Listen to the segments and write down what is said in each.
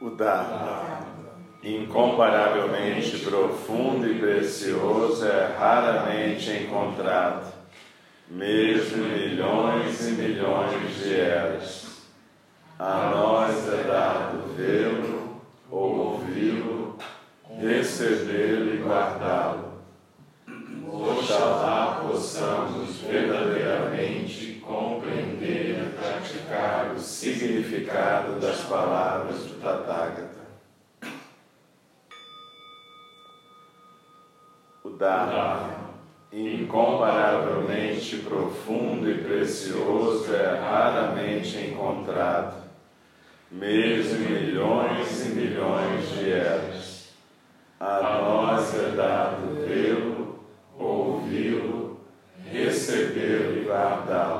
O Dharma, incomparavelmente profundo e precioso, é raramente encontrado, mesmo milhões e milhões de eras. A nós é dado vê-lo, ouvi-lo, recebê-lo e guardá-lo Oxalá possamos verdadeiramente compreender e praticar o significado das palavras Tathagata. O Dharma, incomparavelmente profundo e precioso, é raramente encontrado, mesmo milhões e milhões de eras. A nós é dado vê-lo ouvi-lo, recebê-lo e guardá-lo.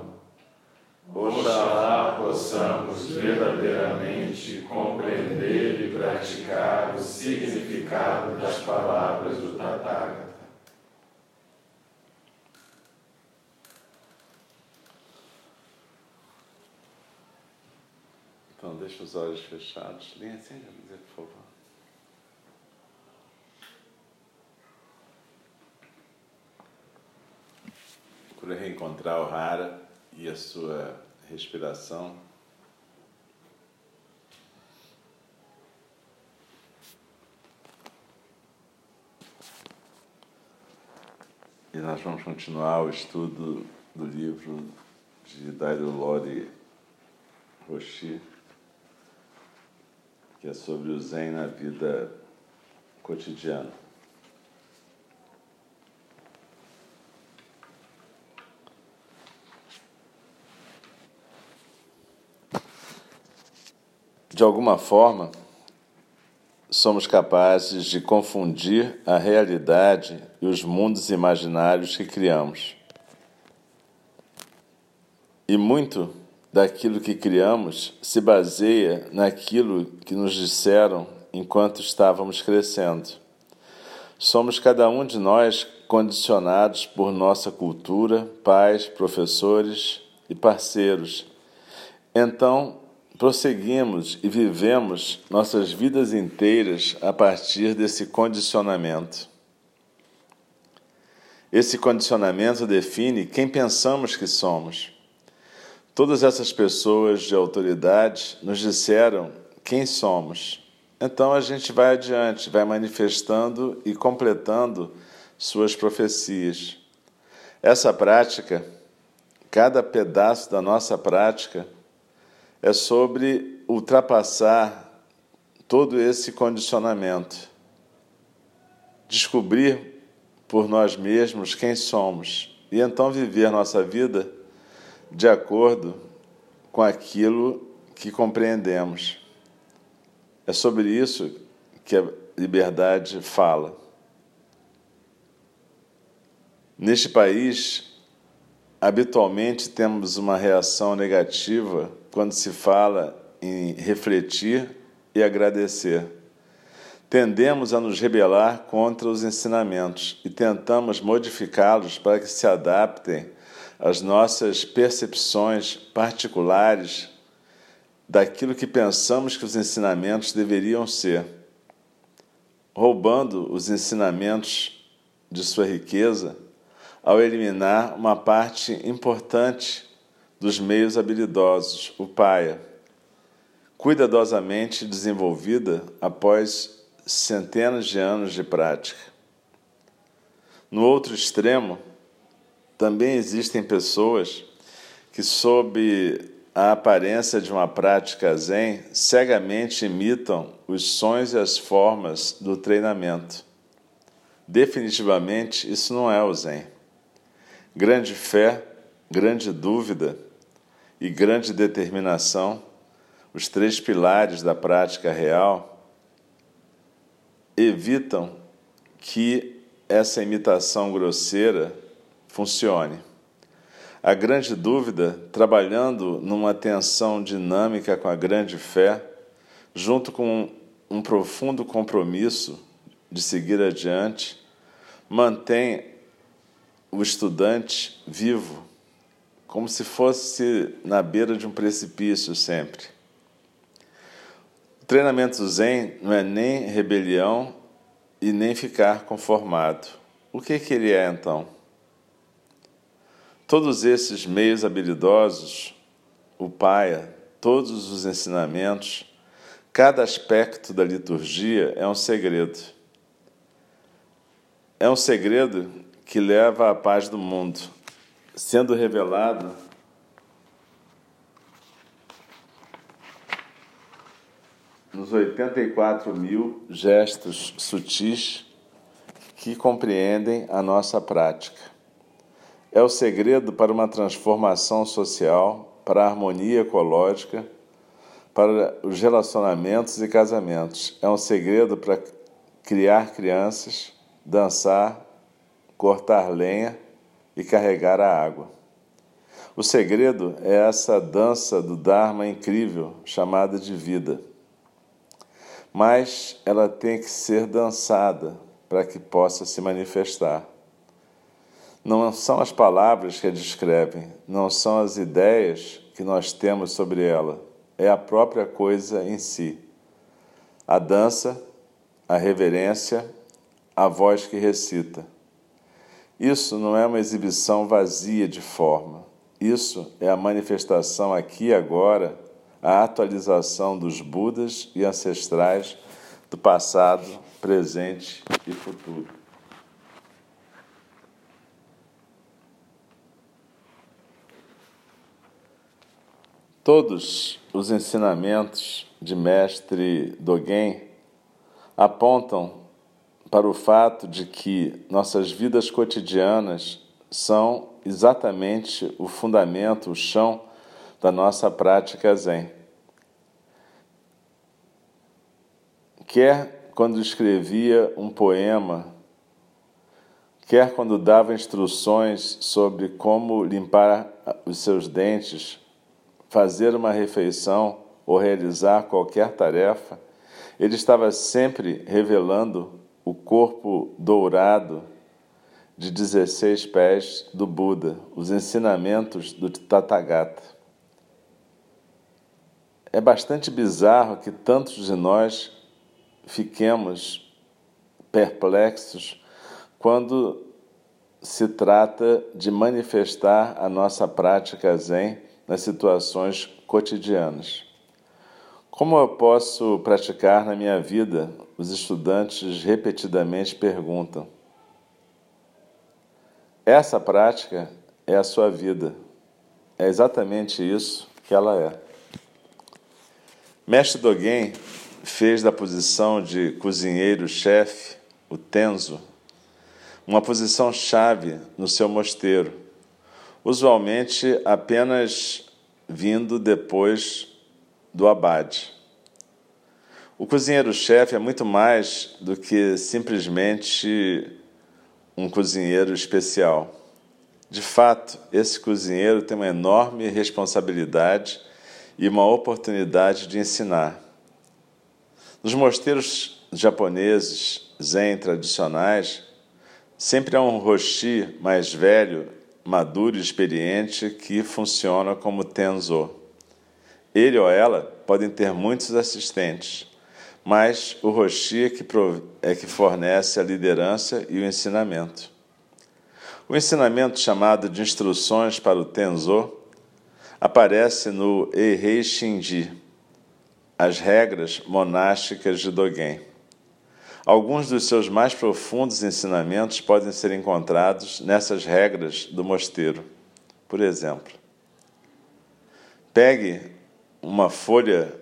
Oxalá possamos verdadeiramente compreender e praticar o significado das palavras do Tathagata. Então, deixa os olhos fechados. Linha assim, dizer, por favor. Procure reencontrar o Hara e a sua respiração. E nós vamos continuar o estudo do livro de Dairo Lori Roshi que é sobre o Zen na vida cotidiana. De alguma forma, somos capazes de confundir a realidade e os mundos imaginários que criamos. E muito daquilo que criamos se baseia naquilo que nos disseram enquanto estávamos crescendo. Somos cada um de nós condicionados por nossa cultura, pais, professores e parceiros. Então, prosseguimos e vivemos nossas vidas inteiras a partir desse condicionamento. Esse condicionamento define quem pensamos que somos. Todas essas pessoas de autoridade nos disseram quem somos. Então a gente vai adiante, vai manifestando e completando suas profecias. Essa prática, cada pedaço da nossa prática, é sobre ultrapassar todo esse condicionamento, descobrir por nós mesmos quem somos e então viver nossa vida de acordo com aquilo que compreendemos. É sobre isso que a liberdade fala. Neste país, habitualmente temos uma reação negativa quando se fala em refletir e agradecer. Tendemos a nos rebelar contra os ensinamentos e tentamos modificá-los para que se adaptem as nossas percepções particulares daquilo que pensamos que os ensinamentos deveriam ser, roubando os ensinamentos de sua riqueza ao eliminar uma parte importante dos meios habilidosos, o paia, cuidadosamente desenvolvida após centenas de anos de prática. No outro extremo, também existem pessoas que, sob a aparência de uma prática zen, cegamente imitam os sons e as formas do treinamento. Definitivamente, isso não é o zen. Grande fé, grande dúvida e grande determinação, os três pilares da prática real, evitam que essa imitação grosseira funcione. A grande dúvida, trabalhando numa tensão dinâmica com a grande fé, junto com um profundo compromisso de seguir adiante, mantém o estudante vivo, como se fosse na beira de um precipício sempre. O treinamento Zen não é nem rebelião e nem ficar conformado. O que, que ele é então? Todos esses meios habilidosos, o paia, todos os ensinamentos, cada aspecto da liturgia é um segredo. É um segredo que leva à paz do mundo, sendo revelado nos 84 mil gestos sutis que compreendem a nossa prática. É o segredo para uma transformação social, para a harmonia ecológica, para os relacionamentos e casamentos. É um segredo para criar crianças, dançar, cortar lenha e carregar a água. O segredo é essa dança do Dharma incrível chamada de vida. Mas ela tem que ser dançada para que possa se manifestar. Não são as palavras que a descrevem, não são as ideias que nós temos sobre ela, é a própria coisa em si. A dança, a reverência, a voz que recita. Isso não é uma exibição vazia de forma. Isso é a manifestação aqui e agora, a atualização dos Budas e ancestrais do passado, presente e futuro. Todos os ensinamentos de Mestre Dogen apontam para o fato de que nossas vidas cotidianas são exatamente o fundamento, o chão da nossa prática Zen. Quer quando escrevia um poema, quer quando dava instruções sobre como limpar os seus dentes fazer uma refeição ou realizar qualquer tarefa, ele estava sempre revelando o corpo dourado de 16 pés do Buda, os ensinamentos do Tathagata. É bastante bizarro que tantos de nós fiquemos perplexos quando se trata de manifestar a nossa prática zen nas situações cotidianas. Como eu posso praticar na minha vida? Os estudantes repetidamente perguntam. Essa prática é a sua vida. É exatamente isso que ela é. Mestre Dogen fez da posição de cozinheiro-chefe, o tenzo, uma posição chave no seu mosteiro usualmente apenas vindo depois do abade. O cozinheiro-chefe é muito mais do que simplesmente um cozinheiro especial. De fato, esse cozinheiro tem uma enorme responsabilidade e uma oportunidade de ensinar. Nos mosteiros japoneses zen tradicionais, sempre há um roshi mais velho maduro e experiente que funciona como Tenzo. Ele ou ela podem ter muitos assistentes, mas o Roshi é que, é que fornece a liderança e o ensinamento. O ensinamento chamado de Instruções para o Tenzo aparece no Eirei Shinji, as regras monásticas de Dogen. Alguns dos seus mais profundos ensinamentos podem ser encontrados nessas regras do mosteiro. Por exemplo, pegue uma folha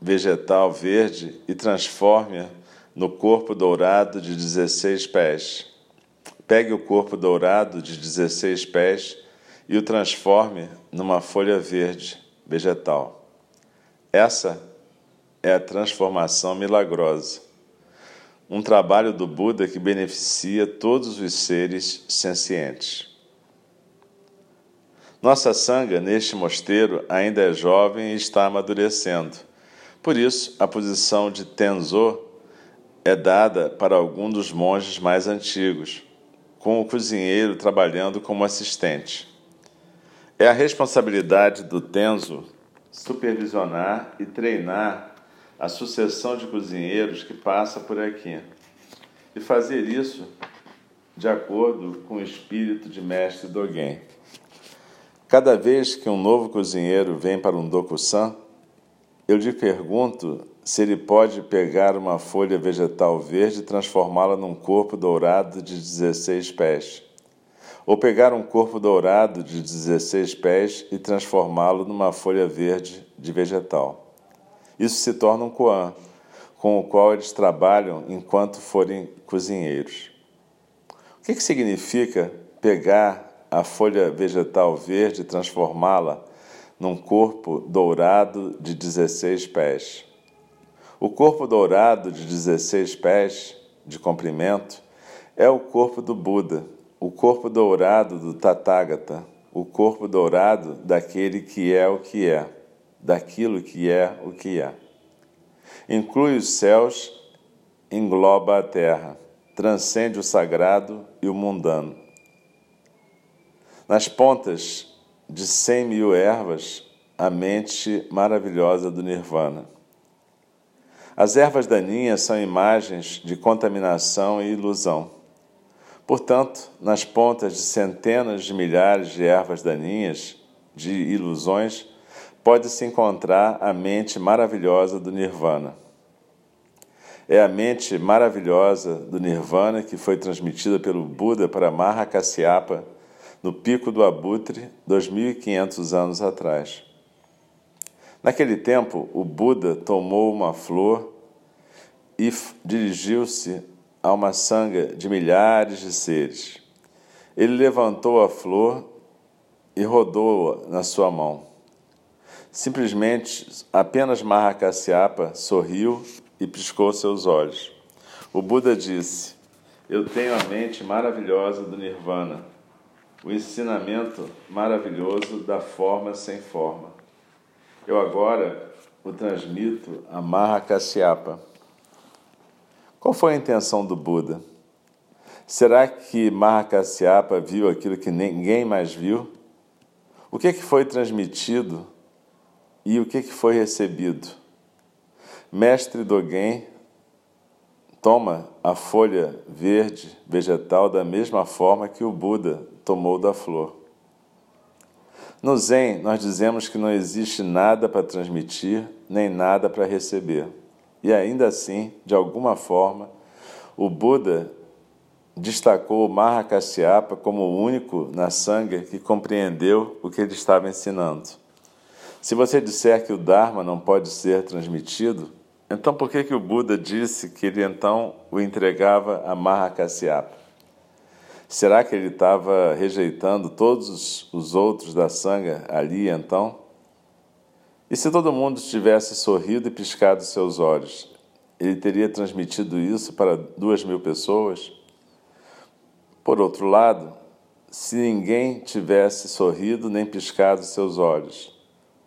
vegetal verde e transforme-a no corpo dourado de 16 pés. Pegue o corpo dourado de 16 pés e o transforme numa folha verde vegetal. Essa é a transformação milagrosa. Um trabalho do Buda que beneficia todos os seres sencientes. Nossa sanga neste mosteiro ainda é jovem e está amadurecendo. Por isso, a posição de Tenzo é dada para algum dos monges mais antigos, com o cozinheiro trabalhando como assistente. É a responsabilidade do Tenzo supervisionar e treinar a sucessão de cozinheiros que passa por aqui e fazer isso de acordo com o espírito de mestre Dogen. Cada vez que um novo cozinheiro vem para um Dokusan, eu lhe pergunto se ele pode pegar uma folha vegetal verde e transformá-la num corpo dourado de 16 pés ou pegar um corpo dourado de 16 pés e transformá-lo numa folha verde de vegetal. Isso se torna um koan, com o qual eles trabalham enquanto forem cozinheiros. O que, que significa pegar a folha vegetal verde e transformá-la num corpo dourado de 16 pés? O corpo dourado de 16 pés de comprimento é o corpo do Buda o corpo dourado do Tathagata, o corpo dourado daquele que é o que é, daquilo que é o que é. Inclui os céus, engloba a terra, transcende o sagrado e o mundano. Nas pontas de cem mil ervas, a mente maravilhosa do Nirvana. As ervas daninhas são imagens de contaminação e ilusão. Portanto, nas pontas de centenas de milhares de ervas daninhas, de ilusões, pode-se encontrar a mente maravilhosa do Nirvana. É a mente maravilhosa do Nirvana que foi transmitida pelo Buda para Maha Kasyapa no pico do Abutre, 2500 anos atrás. Naquele tempo, o Buda tomou uma flor e dirigiu-se a uma sanga de milhares de seres. Ele levantou a flor e rodou-a na sua mão. Simplesmente, apenas Mahakasyapa sorriu e piscou seus olhos. O Buda disse: Eu tenho a mente maravilhosa do Nirvana, o ensinamento maravilhoso da forma sem forma. Eu agora o transmito a Mahakasyapa. Qual foi a intenção do Buda? Será que Mahakasyapa viu aquilo que ninguém mais viu? O que, que foi transmitido e o que, que foi recebido? Mestre Dogen toma a folha verde vegetal da mesma forma que o Buda tomou da flor. No Zen, nós dizemos que não existe nada para transmitir, nem nada para receber. E ainda assim, de alguma forma, o Buda destacou o Mahakasyapa como o único na Sangha que compreendeu o que ele estava ensinando. Se você disser que o Dharma não pode ser transmitido, então por que, que o Buda disse que ele então o entregava a Mahakasyapa? Será que ele estava rejeitando todos os outros da Sangha ali então? E se todo mundo tivesse sorrido e piscado seus olhos, ele teria transmitido isso para duas mil pessoas? Por outro lado, se ninguém tivesse sorrido nem piscado seus olhos,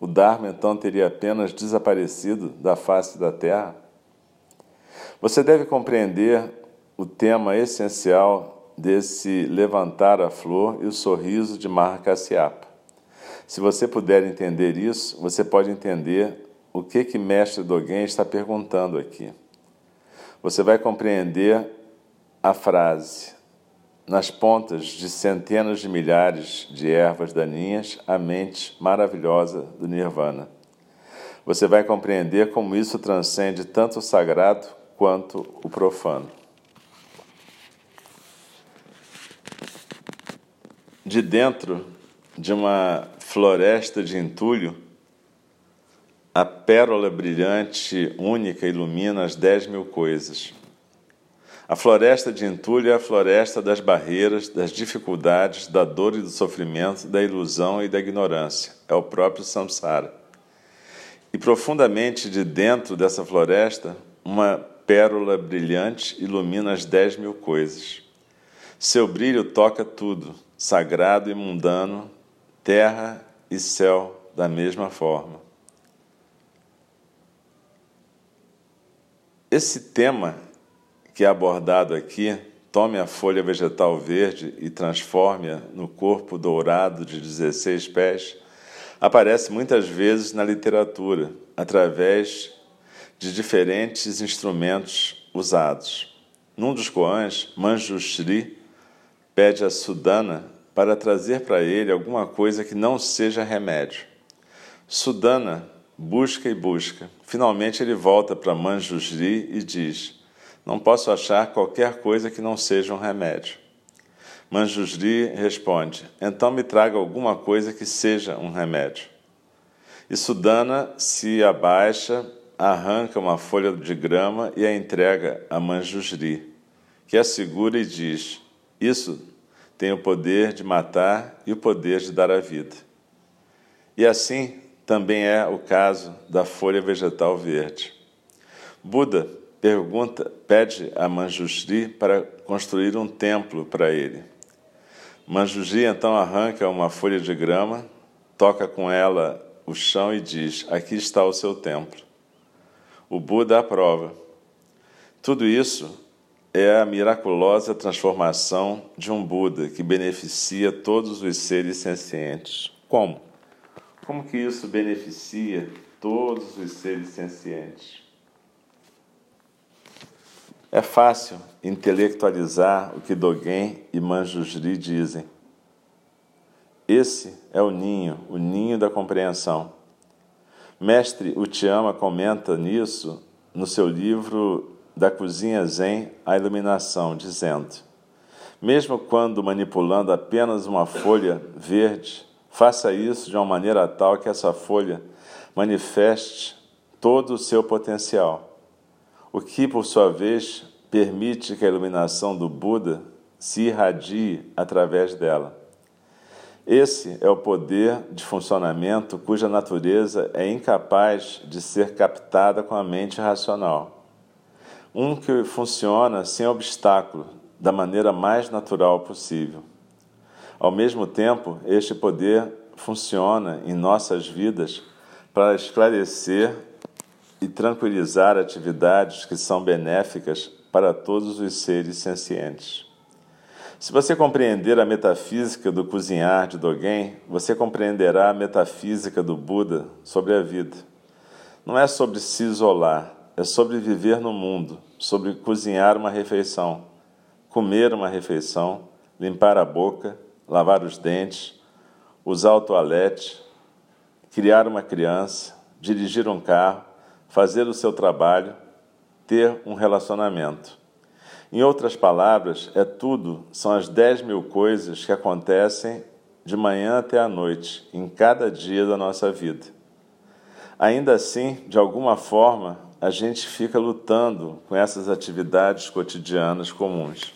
o Dharma então teria apenas desaparecido da face da Terra? Você deve compreender o tema essencial desse levantar a flor e o sorriso de Mahakasyapa. Se você puder entender isso, você pode entender o que que mestre Dogen está perguntando aqui. Você vai compreender a frase: nas pontas de centenas de milhares de ervas daninhas, a mente maravilhosa do Nirvana. Você vai compreender como isso transcende tanto o sagrado quanto o profano. De dentro de uma floresta de entulho, a pérola brilhante única ilumina as dez mil coisas. A floresta de entulho é a floresta das barreiras, das dificuldades, da dor e do sofrimento, da ilusão e da ignorância. É o próprio samsara. E profundamente de dentro dessa floresta, uma pérola brilhante ilumina as dez mil coisas. Seu brilho toca tudo, sagrado e mundano, terra e céu da mesma forma. Esse tema que é abordado aqui, tome a folha vegetal verde e transforme-a no corpo dourado de 16 pés, aparece muitas vezes na literatura, através de diferentes instrumentos usados. Num dos koans, Manjushri pede a Sudana para trazer para ele alguma coisa que não seja remédio. Sudana busca e busca. Finalmente ele volta para Manjushri e diz: não posso achar qualquer coisa que não seja um remédio. Manjusri responde: Então me traga alguma coisa que seja um remédio. E Sudana se abaixa, arranca uma folha de grama e a entrega a Manjusri, que a segura e diz: Isso tem o poder de matar e o poder de dar a vida. E assim também é o caso da folha vegetal verde. Buda pergunta, pede a Manjushri para construir um templo para ele. Manjushri então arranca uma folha de grama, toca com ela o chão e diz: Aqui está o seu templo. O Buda aprova. Tudo isso é a miraculosa transformação de um Buda que beneficia todos os seres sencientes. Como? Como que isso beneficia todos os seres sencientes? É fácil intelectualizar o que Dogen e Manjusri dizem. Esse é o ninho, o ninho da compreensão. Mestre Utiama comenta nisso no seu livro Da Cozinha Zen à Iluminação, dizendo: Mesmo quando manipulando apenas uma folha verde, faça isso de uma maneira tal que essa folha manifeste todo o seu potencial o que, por sua vez, permite que a iluminação do Buda se irradie através dela. Esse é o poder de funcionamento cuja natureza é incapaz de ser captada com a mente racional. Um que funciona sem obstáculo, da maneira mais natural possível. Ao mesmo tempo, este poder funciona em nossas vidas para esclarecer e tranquilizar atividades que são benéficas para todos os seres sencientes. Se você compreender a metafísica do cozinhar de Dogen, você compreenderá a metafísica do Buda sobre a vida. Não é sobre se isolar, é sobre viver no mundo, sobre cozinhar uma refeição, comer uma refeição, limpar a boca, lavar os dentes, usar o toalete, criar uma criança, dirigir um carro, fazer o seu trabalho, ter um relacionamento. Em outras palavras, é tudo, são as dez mil coisas que acontecem de manhã até a noite, em cada dia da nossa vida. Ainda assim, de alguma forma, a gente fica lutando com essas atividades cotidianas comuns.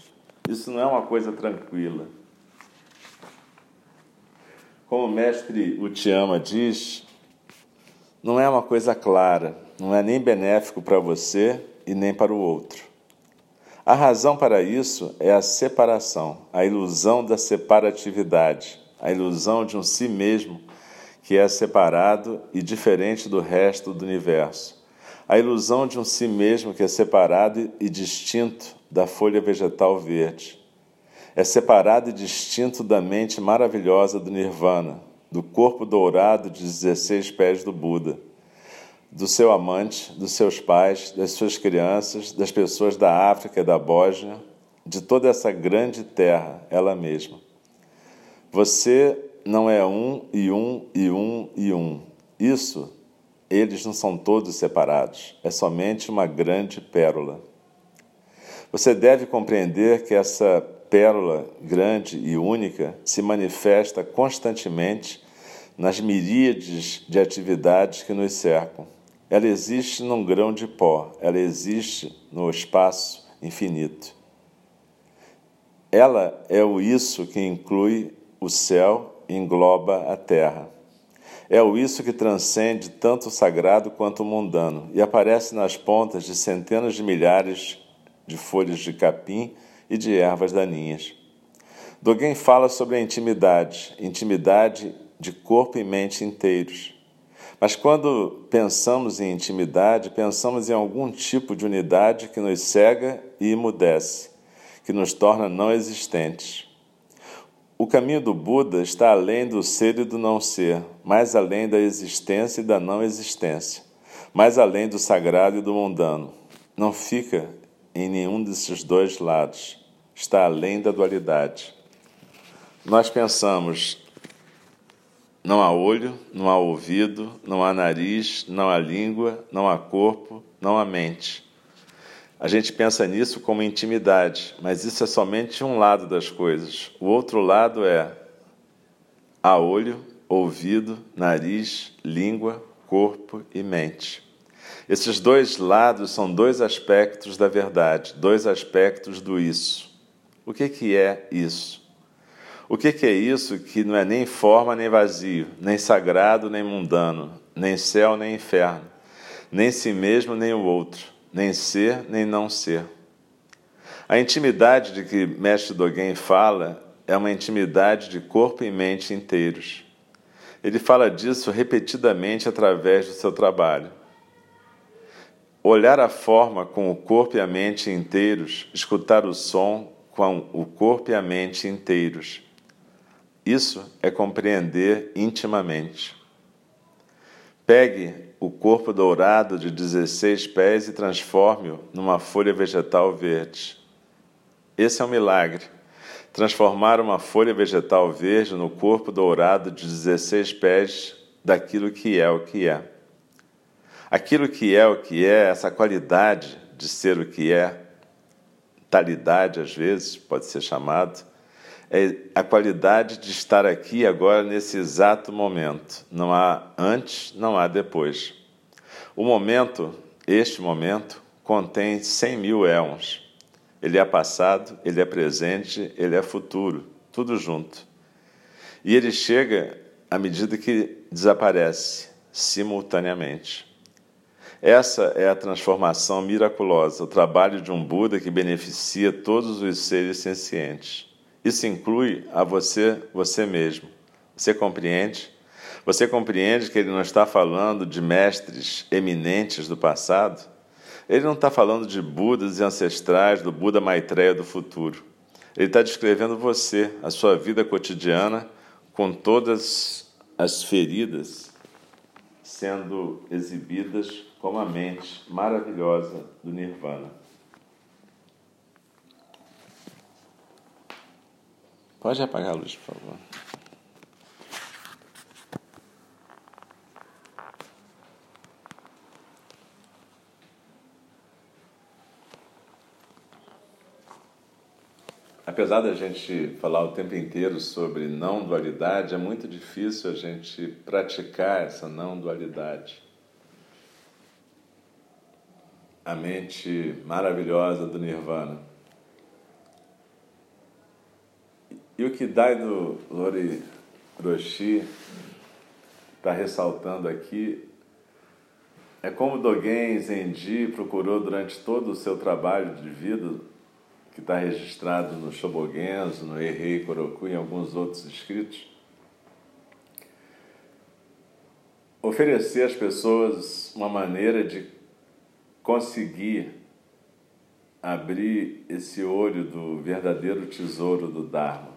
Isso não é uma coisa tranquila. Como o mestre Utiama diz, não é uma coisa clara, não é nem benéfico para você e nem para o outro. A razão para isso é a separação, a ilusão da separatividade, a ilusão de um si mesmo que é separado e diferente do resto do universo. A ilusão de um si mesmo que é separado e distinto da folha vegetal verde. É separado e distinto da mente maravilhosa do Nirvana, do corpo dourado de 16 pés do Buda do seu amante, dos seus pais, das suas crianças, das pessoas da África e da Bósnia, de toda essa grande terra, ela mesma. Você não é um e um e um e um. Isso, eles não são todos separados, é somente uma grande pérola. Você deve compreender que essa pérola grande e única se manifesta constantemente nas miríades de atividades que nos cercam. Ela existe num grão de pó, ela existe no espaço infinito. Ela é o isso que inclui o céu e engloba a terra. É o isso que transcende tanto o sagrado quanto o mundano e aparece nas pontas de centenas de milhares de folhas de capim e de ervas daninhas. Dogen fala sobre a intimidade, intimidade de corpo e mente inteiros. Mas quando pensamos em intimidade, pensamos em algum tipo de unidade que nos cega e emudece, que nos torna não existentes. O caminho do Buda está além do ser e do não ser, mais além da existência e da não existência, mais além do sagrado e do mundano. Não fica em nenhum desses dois lados, está além da dualidade. Nós pensamos, não há olho, não há ouvido, não há nariz, não há língua, não há corpo, não há mente. A gente pensa nisso como intimidade, mas isso é somente um lado das coisas. O outro lado é há olho, ouvido, nariz, língua, corpo e mente. Esses dois lados são dois aspectos da verdade, dois aspectos do isso. O que, que é isso? O que, que é isso que não é nem forma nem vazio, nem sagrado nem mundano, nem céu nem inferno, nem si mesmo nem o outro, nem ser nem não ser? A intimidade de que Mestre Dogen fala é uma intimidade de corpo e mente inteiros. Ele fala disso repetidamente através do seu trabalho. Olhar a forma com o corpo e a mente inteiros, escutar o som com o corpo e a mente inteiros. Isso é compreender intimamente. Pegue o corpo dourado de 16 pés e transforme-o numa folha vegetal verde. Esse é um milagre. Transformar uma folha vegetal verde no corpo dourado de 16 pés daquilo que é o que é. Aquilo que é o que é, essa qualidade de ser o que é, talidade às vezes pode ser chamado, a qualidade de estar aqui agora nesse exato momento. Não há antes, não há depois. O momento, este momento, contém 100 mil éons. Ele é passado, ele é presente, ele é futuro, tudo junto. E ele chega à medida que desaparece, simultaneamente. Essa é a transformação miraculosa, o trabalho de um Buda que beneficia todos os seres sencientes. Isso inclui a você, você mesmo. Você compreende? Você compreende que ele não está falando de mestres eminentes do passado? Ele não está falando de Budas e ancestrais, do Buda Maitreya do futuro. Ele está descrevendo você, a sua vida cotidiana, com todas as feridas sendo exibidas como a mente maravilhosa do Nirvana. Pode apagar a luz, por favor. Apesar da gente falar o tempo inteiro sobre não dualidade, é muito difícil a gente praticar essa não dualidade a mente maravilhosa do Nirvana. E o que Daido Lori Roshi está ressaltando aqui é como Dogen Zenji procurou durante todo o seu trabalho de vida, que está registrado no Shobogenzo, no Errei Koroku e em alguns outros escritos, oferecer às pessoas uma maneira de conseguir abrir esse olho do verdadeiro tesouro do Dharma.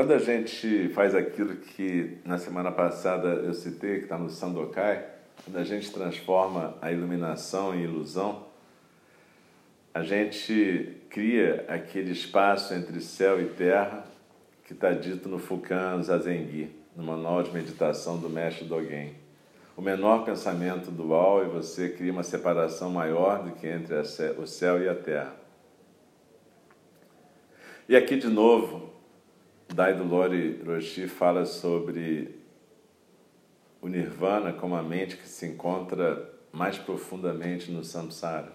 Quando a gente faz aquilo que na semana passada eu citei, que está no Sandokai, quando a gente transforma a iluminação em ilusão, a gente cria aquele espaço entre céu e terra que está dito no Fukan Zazengi, no manual de meditação do mestre Dogen. O menor pensamento dual e você cria uma separação maior do que entre o céu e a terra. E aqui de novo, Daido Lori Roshi fala sobre o nirvana como a mente que se encontra mais profundamente no samsara.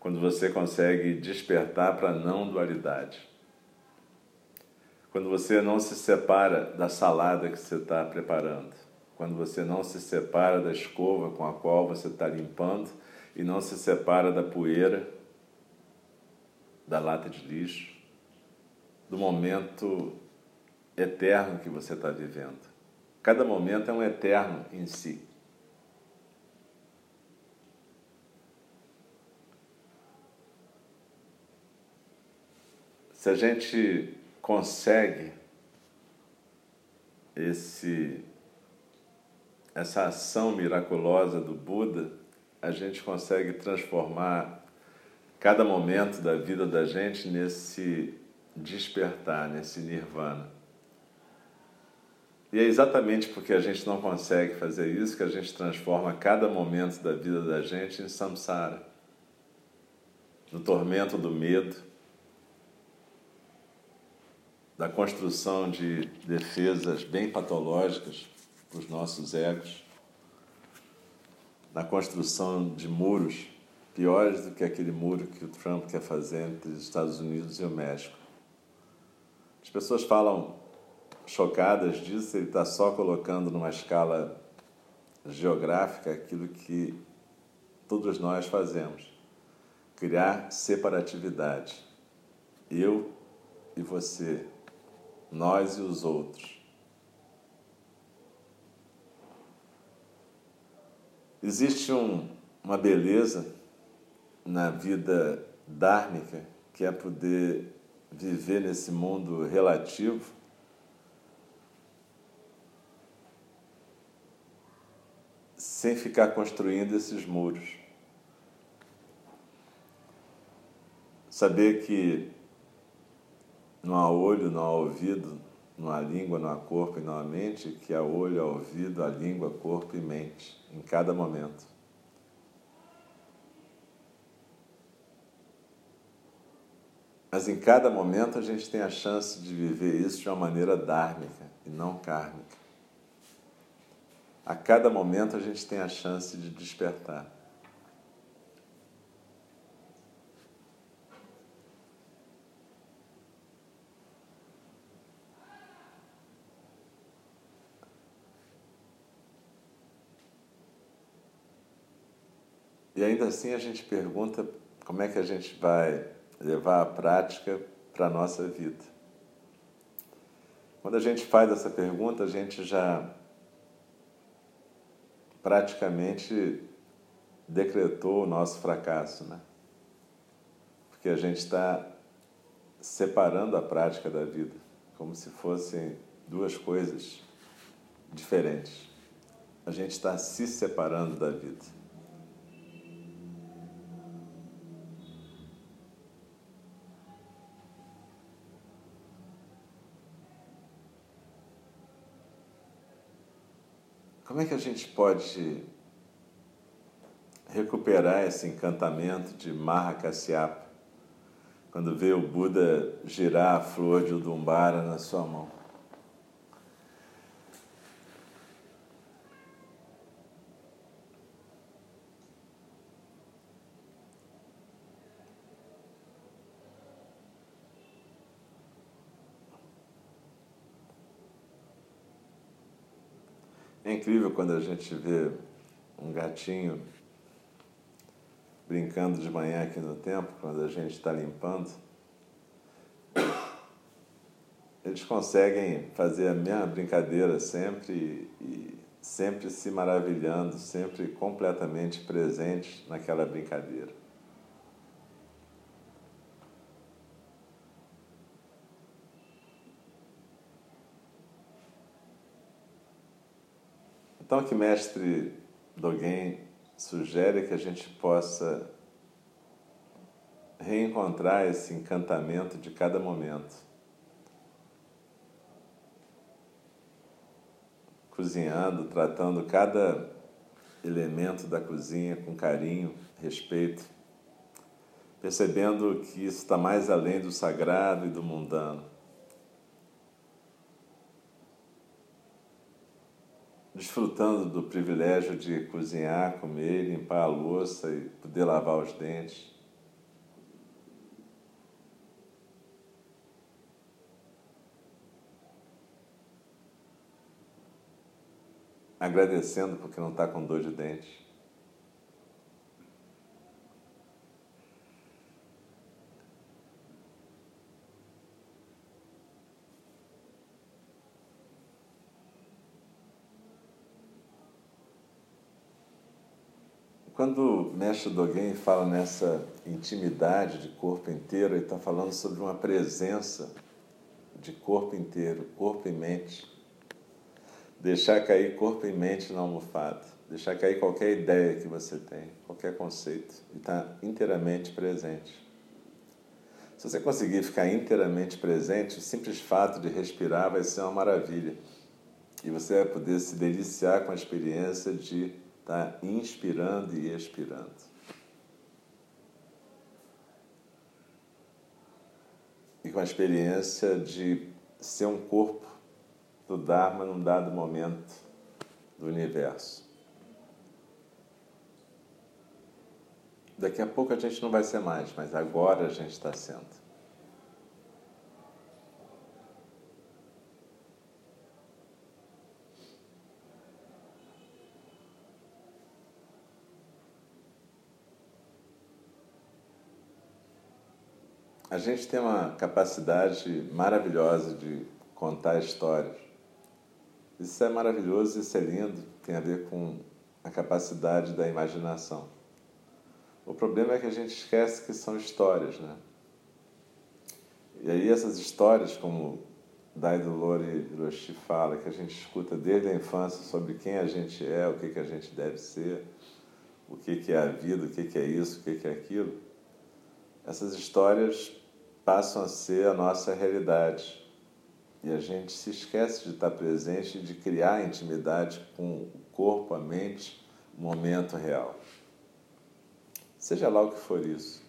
Quando você consegue despertar para a não dualidade. Quando você não se separa da salada que você está preparando. Quando você não se separa da escova com a qual você está limpando e não se separa da poeira, da lata de lixo, do momento eterno que você está vivendo. Cada momento é um eterno em si. Se a gente consegue esse essa ação miraculosa do Buda, a gente consegue transformar cada momento da vida da gente nesse despertar, nesse nirvana. E é exatamente porque a gente não consegue fazer isso que a gente transforma cada momento da vida da gente em samsara no tormento do medo, da construção de defesas bem patológicas para os nossos egos, na construção de muros piores do que aquele muro que o Trump quer fazer entre os Estados Unidos e o México. As pessoas falam chocadas disso, ele está só colocando numa escala geográfica aquilo que todos nós fazemos: criar separatividade. Eu e você, nós e os outros. Existe um, uma beleza na vida dármica que é poder viver nesse mundo relativo sem ficar construindo esses muros. Saber que não há olho, não há ouvido, não há língua, não há corpo e não há mente, que há olho, há ouvido, há língua, corpo e mente, em cada momento. Mas em cada momento a gente tem a chance de viver isso de uma maneira dármica e não kármica. A cada momento a gente tem a chance de despertar. E ainda assim a gente pergunta como é que a gente vai levar a prática para a nossa vida. Quando a gente faz essa pergunta, a gente já praticamente decretou o nosso fracasso, né? Porque a gente está separando a prática da vida, como se fossem duas coisas diferentes. A gente está se separando da vida. Como é que a gente pode recuperar esse encantamento de Mahakasyapa quando vê o Buda girar a flor de Udumbara na sua mão? É incrível quando a gente vê um gatinho brincando de manhã aqui no templo, quando a gente está limpando. Eles conseguem fazer a mesma brincadeira sempre e sempre se maravilhando, sempre completamente presentes naquela brincadeira. Então, que mestre Dogen sugere que a gente possa reencontrar esse encantamento de cada momento. Cozinhando, tratando cada elemento da cozinha com carinho, respeito, percebendo que isso está mais além do sagrado e do mundano. Desfrutando do privilégio de cozinhar, comer, limpar a louça e poder lavar os dentes. Agradecendo porque não está com dor de dente. Quando o mestre Dogen fala nessa intimidade de corpo inteiro, ele está falando sobre uma presença de corpo inteiro, corpo e mente. Deixar cair corpo e mente na almofada. Deixar cair qualquer ideia que você tem, qualquer conceito. E estar tá inteiramente presente. Se você conseguir ficar inteiramente presente, o simples fato de respirar vai ser uma maravilha. E você vai poder se deliciar com a experiência de Está inspirando e expirando. E com a experiência de ser um corpo do Dharma num dado momento do universo. Daqui a pouco a gente não vai ser mais, mas agora a gente está sendo. A gente tem uma capacidade maravilhosa de contar histórias. Isso é maravilhoso, isso é lindo, tem a ver com a capacidade da imaginação. O problema é que a gente esquece que são histórias, né? E aí essas histórias, como Daido Lori Hiroshi fala, que a gente escuta desde a infância sobre quem a gente é, o que, que a gente deve ser, o que, que é a vida, o que, que é isso, o que, que é aquilo, essas histórias passam a ser a nossa realidade. E a gente se esquece de estar presente, de criar intimidade com o corpo, a mente, o momento real. Seja lá o que for isso.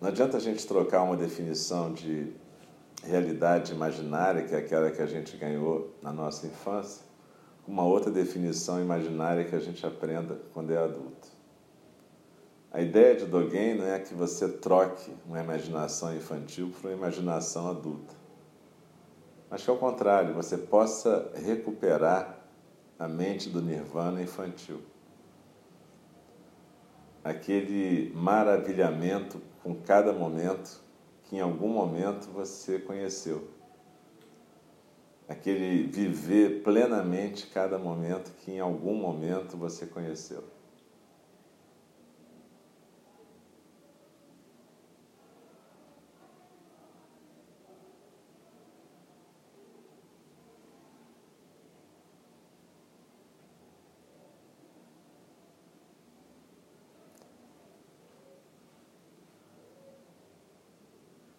Não adianta a gente trocar uma definição de realidade imaginária, que é aquela que a gente ganhou na nossa infância, com uma outra definição imaginária que a gente aprenda quando é adulto. A ideia de Dogen não é que você troque uma imaginação infantil por uma imaginação adulta, mas que ao contrário, você possa recuperar a mente do nirvana infantil. Aquele maravilhamento com cada momento que em algum momento você conheceu. Aquele viver plenamente cada momento que em algum momento você conheceu.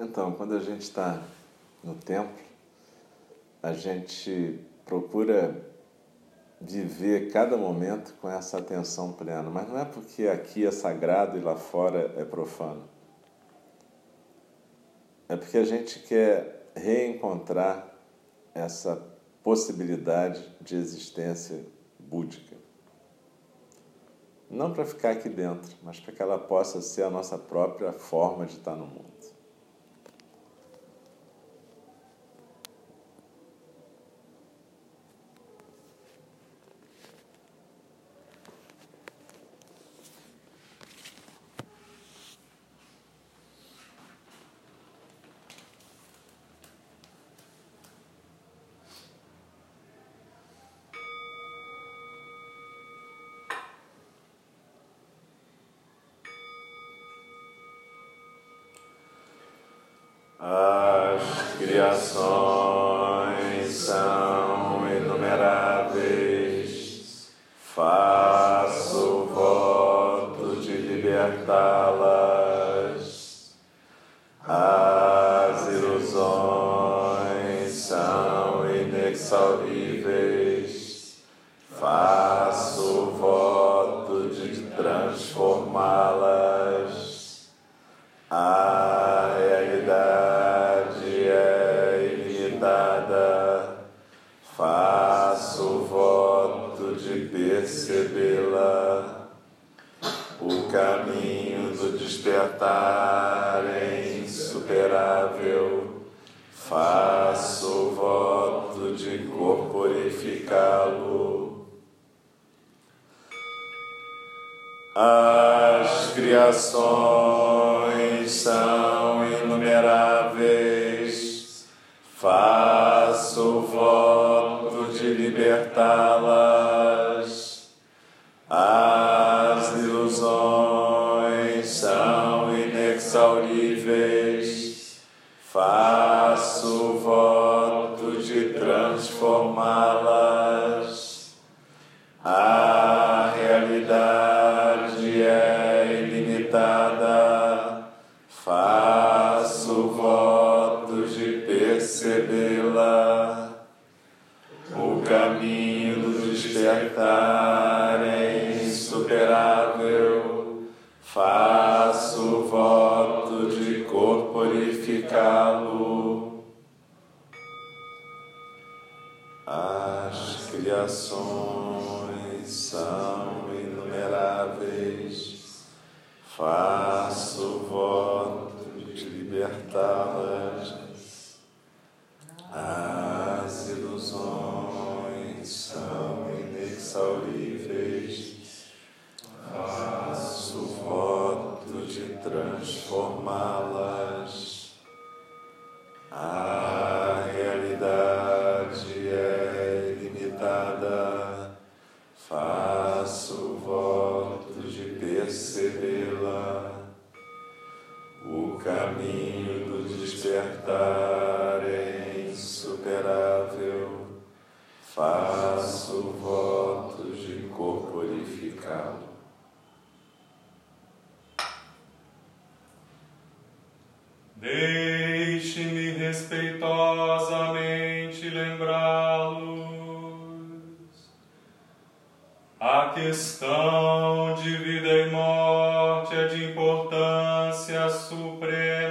Então, quando a gente está no templo, a gente procura viver cada momento com essa atenção plena, mas não é porque aqui é sagrado e lá fora é profano. É porque a gente quer reencontrar essa possibilidade de existência búdica. Não para ficar aqui dentro, mas para que ela possa ser a nossa própria forma de estar no mundo. As criações são libertá-las. As ilusões são inexauríveis, faço voto de transformá-las. A realidade é ilimitada, faço voto de percebê-la. Despertar é insuperável, faço voto de corporificá-lo. As criações são inumeráveis, faço voto de libertá-las. Percebê-la. O caminho do despertar é insuperável, faço voto de corporificá-lo. Deixe-me respeitosamente lembrá-los. A questão supremo.